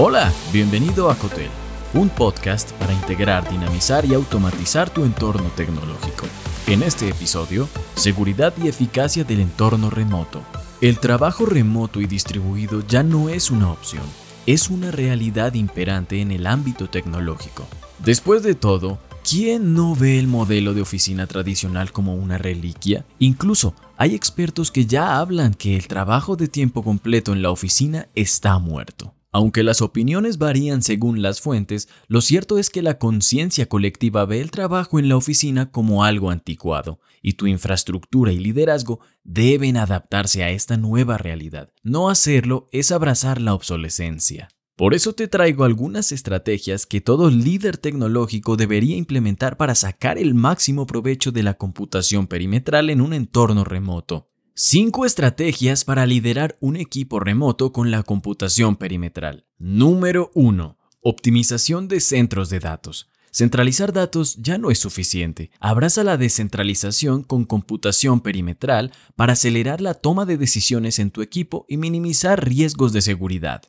Hola, bienvenido a Cotel, un podcast para integrar, dinamizar y automatizar tu entorno tecnológico. En este episodio, seguridad y eficacia del entorno remoto. El trabajo remoto y distribuido ya no es una opción, es una realidad imperante en el ámbito tecnológico. Después de todo, ¿quién no ve el modelo de oficina tradicional como una reliquia? Incluso hay expertos que ya hablan que el trabajo de tiempo completo en la oficina está muerto. Aunque las opiniones varían según las fuentes, lo cierto es que la conciencia colectiva ve el trabajo en la oficina como algo anticuado, y tu infraestructura y liderazgo deben adaptarse a esta nueva realidad. No hacerlo es abrazar la obsolescencia. Por eso te traigo algunas estrategias que todo líder tecnológico debería implementar para sacar el máximo provecho de la computación perimetral en un entorno remoto. 5 estrategias para liderar un equipo remoto con la computación perimetral. Número 1. Optimización de centros de datos. Centralizar datos ya no es suficiente. Abraza la descentralización con computación perimetral para acelerar la toma de decisiones en tu equipo y minimizar riesgos de seguridad.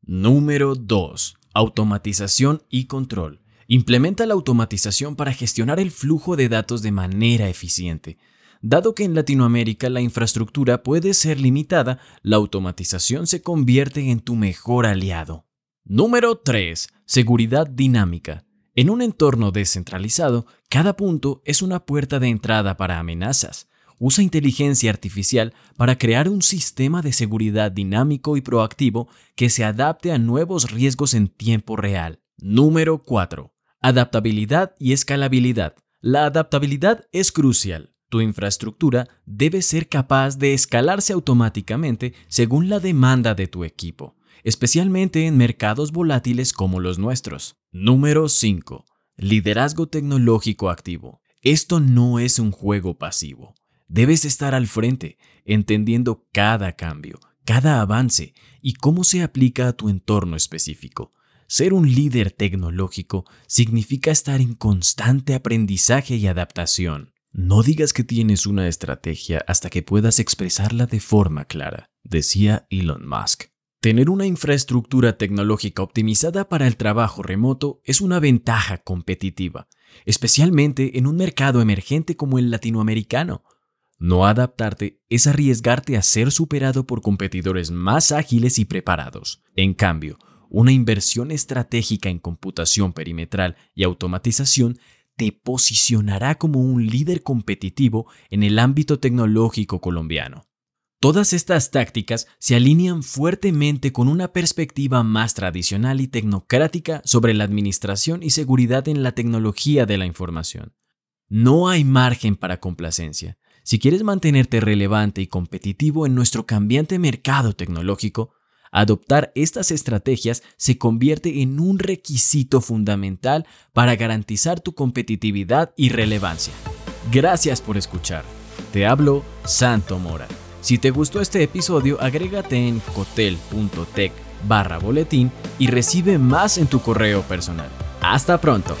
Número 2. Automatización y control. Implementa la automatización para gestionar el flujo de datos de manera eficiente. Dado que en Latinoamérica la infraestructura puede ser limitada, la automatización se convierte en tu mejor aliado. Número 3. Seguridad dinámica. En un entorno descentralizado, cada punto es una puerta de entrada para amenazas. Usa inteligencia artificial para crear un sistema de seguridad dinámico y proactivo que se adapte a nuevos riesgos en tiempo real. Número 4. Adaptabilidad y escalabilidad. La adaptabilidad es crucial. Tu infraestructura debe ser capaz de escalarse automáticamente según la demanda de tu equipo, especialmente en mercados volátiles como los nuestros. Número 5. Liderazgo tecnológico activo. Esto no es un juego pasivo. Debes estar al frente, entendiendo cada cambio, cada avance y cómo se aplica a tu entorno específico. Ser un líder tecnológico significa estar en constante aprendizaje y adaptación. No digas que tienes una estrategia hasta que puedas expresarla de forma clara, decía Elon Musk. Tener una infraestructura tecnológica optimizada para el trabajo remoto es una ventaja competitiva, especialmente en un mercado emergente como el latinoamericano. No adaptarte es arriesgarte a ser superado por competidores más ágiles y preparados. En cambio, una inversión estratégica en computación perimetral y automatización te posicionará como un líder competitivo en el ámbito tecnológico colombiano. Todas estas tácticas se alinean fuertemente con una perspectiva más tradicional y tecnocrática sobre la administración y seguridad en la tecnología de la información. No hay margen para complacencia. Si quieres mantenerte relevante y competitivo en nuestro cambiante mercado tecnológico, Adoptar estas estrategias se convierte en un requisito fundamental para garantizar tu competitividad y relevancia. Gracias por escuchar. Te hablo Santo Mora. Si te gustó este episodio, agrégate en cotel.tech barra boletín y recibe más en tu correo personal. Hasta pronto.